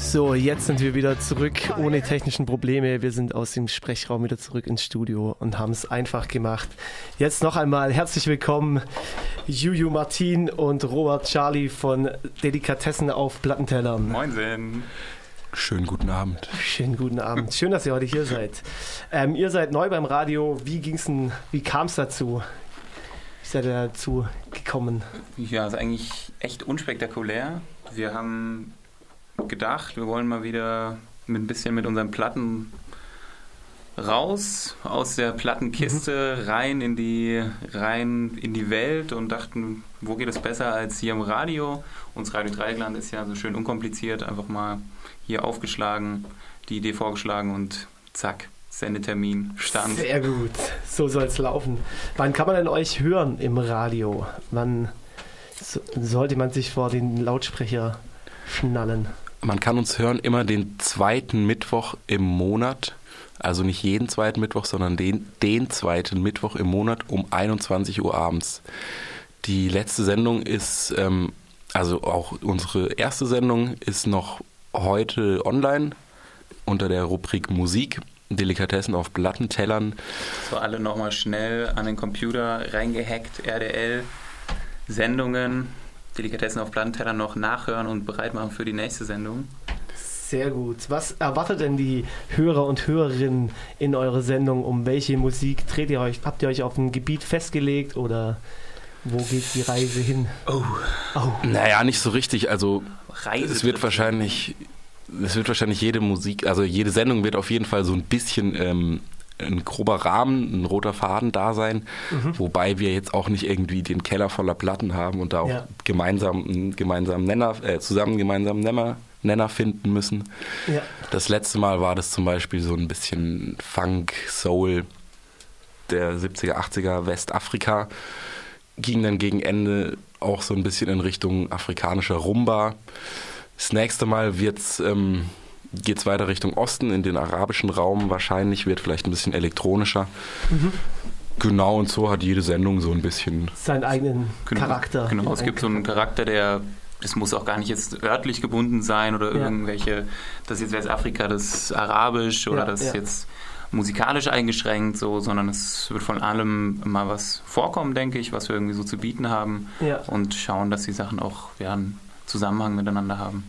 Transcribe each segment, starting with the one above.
So, jetzt sind wir wieder zurück ohne technischen Probleme. Wir sind aus dem Sprechraum wieder zurück ins Studio und haben es einfach gemacht. Jetzt noch einmal herzlich willkommen, Juju Martin und Robert Charlie von Delikatessen auf Plattentellern. Moinsen. Schönen guten Abend. Schönen guten Abend. Schön, dass ihr heute hier seid. Ähm, ihr seid neu beim Radio. Wie ging's denn, wie kam es dazu? Wie seid ihr dazu gekommen? Ja, ist eigentlich echt unspektakulär. Wir haben gedacht, wir wollen mal wieder mit ein bisschen mit unseren Platten raus aus der Plattenkiste mhm. rein in die rein in die Welt und dachten, wo geht es besser als hier im Radio? Uns Radio Dreigland ist ja so schön unkompliziert, einfach mal hier aufgeschlagen, die Idee vorgeschlagen und zack, Sendetermin stand. Sehr gut, so soll es laufen. Wann kann man denn euch hören im Radio? Wann so, sollte man sich vor den Lautsprecher schnallen? Man kann uns hören immer den zweiten Mittwoch im Monat. Also nicht jeden zweiten Mittwoch, sondern den, den zweiten Mittwoch im Monat um 21 Uhr abends. Die letzte Sendung ist, ähm, also auch unsere erste Sendung ist noch heute online unter der Rubrik Musik. Delikatessen auf Plattentellern. So alle nochmal schnell an den Computer reingehackt, RDL, Sendungen, Delikatessen auf Plattenteller noch nachhören und bereit machen für die nächste Sendung. Sehr gut. Was erwartet denn die Hörer und Hörerinnen in eurer Sendung? Um welche Musik dreht ihr euch? Habt ihr euch auf ein Gebiet festgelegt oder wo geht die Reise hin? Oh. oh. Naja, nicht so richtig. Also Reise es wird wahrscheinlich, es wird wahrscheinlich jede Musik, also jede Sendung wird auf jeden Fall so ein bisschen ähm, ein grober Rahmen, ein roter Faden da sein, mhm. wobei wir jetzt auch nicht irgendwie den Keller voller Platten haben und da auch ja. gemeinsam einen gemeinsamen Nenner, äh, zusammen einen gemeinsamen Nenner, Nenner finden müssen. Ja. Das letzte Mal war das zum Beispiel so ein bisschen Funk, Soul der 70er, 80er Westafrika. Ging dann gegen Ende auch so ein bisschen in Richtung afrikanischer Rumba. Das nächste Mal wird es ähm, geht es weiter Richtung Osten, in den arabischen Raum wahrscheinlich, wird vielleicht ein bisschen elektronischer. Mhm. Genau, und so hat jede Sendung so ein bisschen seinen eigenen genau, Charakter. Genau, es gibt so einen Charakter, der, das muss auch gar nicht jetzt örtlich gebunden sein oder ja. irgendwelche, das ist jetzt Westafrika, das Arabisch oder ja, das ja. jetzt musikalisch eingeschränkt, so, sondern es wird von allem mal was vorkommen, denke ich, was wir irgendwie so zu bieten haben und schauen, dass die Sachen auch ja, einen Zusammenhang miteinander haben.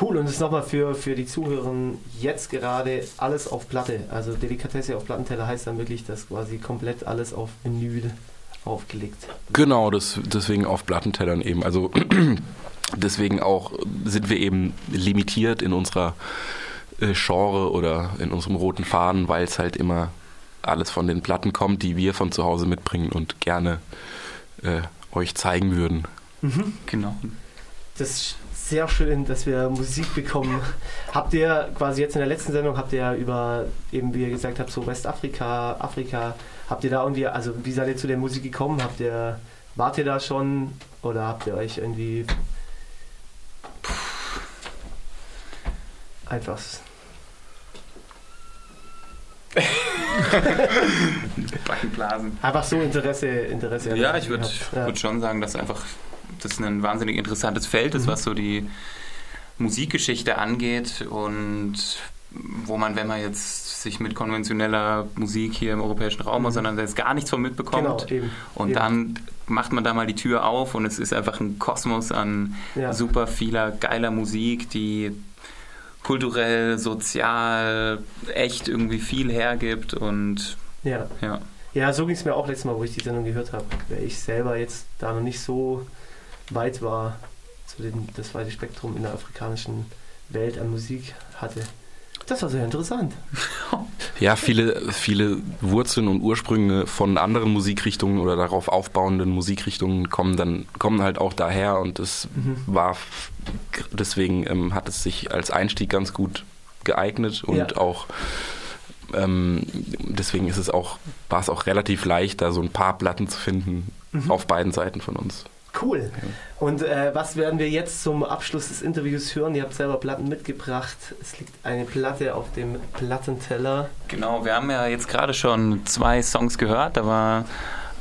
Cool, und das ist nochmal für, für die Zuhörer jetzt gerade alles auf Platte. Also Delikatesse auf Plattenteller heißt dann wirklich, dass quasi komplett alles auf Vinyl aufgelegt. Genau, das, deswegen auf Plattentellern eben. Also deswegen auch sind wir eben limitiert in unserer äh, Genre oder in unserem roten Faden, weil es halt immer alles von den Platten kommt, die wir von zu Hause mitbringen und gerne äh, euch zeigen würden. Mhm. Genau. Das sehr schön, dass wir Musik bekommen. Habt ihr quasi jetzt in der letzten Sendung, habt ihr über, eben wie ihr gesagt habt, so Westafrika, Afrika, habt ihr da irgendwie, also wie seid ihr zu der Musik gekommen? Habt ihr, wart ihr da schon oder habt ihr euch irgendwie einfach Backenblasen. Einfach so Interesse, Interesse. Ja, ich würde ja. würd schon sagen, dass einfach das ein wahnsinnig interessantes Feld ist, mhm. was so die Musikgeschichte angeht und wo man, wenn man jetzt sich mit konventioneller Musik hier im europäischen Raum mhm. auseinandersetzt, gar nichts von mitbekommt. Genau, eben, und eben. dann macht man da mal die Tür auf und es ist einfach ein Kosmos an ja. super vieler geiler Musik, die kulturell, sozial echt irgendwie viel hergibt und ja. Ja, ja so ging es mir auch letztes Mal, wo ich die Sendung gehört habe. Ich selber jetzt da noch nicht so weit war, so den, das weite Spektrum in der afrikanischen Welt an Musik hatte. Das war sehr interessant. Ja, viele, viele Wurzeln und Ursprünge von anderen Musikrichtungen oder darauf aufbauenden Musikrichtungen kommen dann kommen halt auch daher und es mhm. war deswegen ähm, hat es sich als Einstieg ganz gut geeignet und ja. auch ähm, deswegen ist es auch war es auch relativ leicht, da so ein paar Platten zu finden mhm. auf beiden Seiten von uns. Cool. Und äh, was werden wir jetzt zum Abschluss des Interviews hören? Ihr habt selber Platten mitgebracht. Es liegt eine Platte auf dem Plattenteller. Genau, wir haben ja jetzt gerade schon zwei Songs gehört. Da war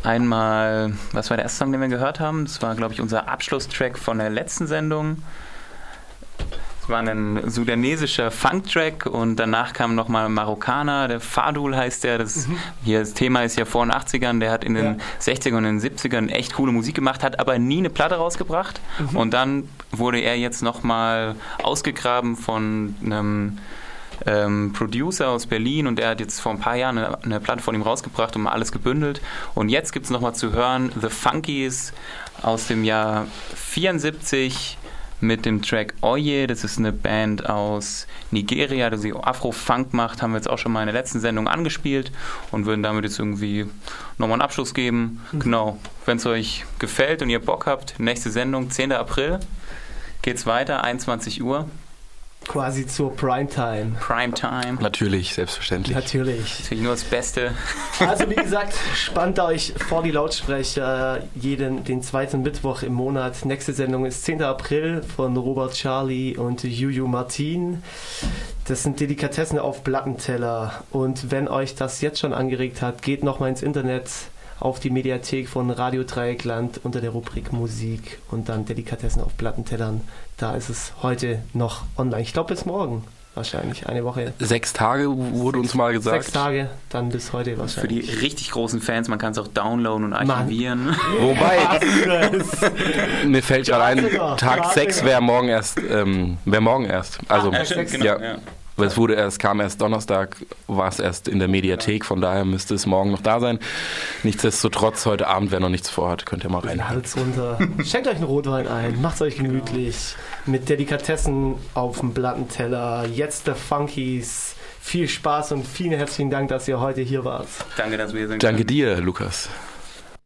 einmal, was war der erste Song, den wir gehört haben? Das war, glaube ich, unser Abschlusstrack von der letzten Sendung. War ein sudanesischer Funk-Track und danach kam nochmal Marokkaner, der Fadul heißt der. Das, mhm. hier, das Thema ist ja vor den 80ern, der hat in den ja. 60ern und den 70ern echt coole Musik gemacht, hat aber nie eine Platte rausgebracht. Mhm. Und dann wurde er jetzt nochmal ausgegraben von einem ähm, Producer aus Berlin und der hat jetzt vor ein paar Jahren eine, eine Platte von ihm rausgebracht und mal alles gebündelt. Und jetzt gibt es nochmal zu hören The Funkies aus dem Jahr 74 mit dem Track Oye. Das ist eine Band aus Nigeria, die Afro-Funk macht. Haben wir jetzt auch schon mal in der letzten Sendung angespielt und würden damit jetzt irgendwie nochmal einen Abschluss geben. Mhm. Genau. Wenn es euch gefällt und ihr Bock habt, nächste Sendung, 10. April, geht's weiter, 21 Uhr. Quasi zur Primetime. Primetime. Natürlich, selbstverständlich. Natürlich. Natürlich nur das Beste. Also wie gesagt, spannt euch vor die Lautsprecher jeden, den zweiten Mittwoch im Monat. Nächste Sendung ist 10. April von Robert Charlie und Juju Martin. Das sind Delikatessen auf Plattenteller. Und wenn euch das jetzt schon angeregt hat, geht nochmal ins Internet auf die Mediathek von Radio Dreieckland unter der Rubrik Musik und dann Delikatessen auf Plattentellern. Da ist es heute noch online. Ich glaube bis morgen wahrscheinlich, eine Woche. Sechs Tage wurde sechs, uns mal gesagt. Sechs Tage, dann bis heute wahrscheinlich. Für die richtig großen Fans, man kann es auch downloaden und archivieren. Mann. Wobei, mir fällt gerade ein, Tag 6 wäre morgen erst, ähm, wäre morgen erst. Also, ah, ja, stimmt, genau, ja. ja. Weil es wurde erst, kam erst Donnerstag, war es erst in der Mediathek, von daher müsste es morgen noch da sein. Nichtsdestotrotz, heute Abend, wer noch nichts vorhat, könnt ihr mal rein. Hals runter. Schenkt euch einen Rotwein ein, macht euch gemütlich. Mit Delikatessen auf dem Plattenteller. Jetzt der Funkies. Viel Spaß und vielen herzlichen Dank, dass ihr heute hier wart. Danke, dass wir hier sind. Danke dir, Lukas.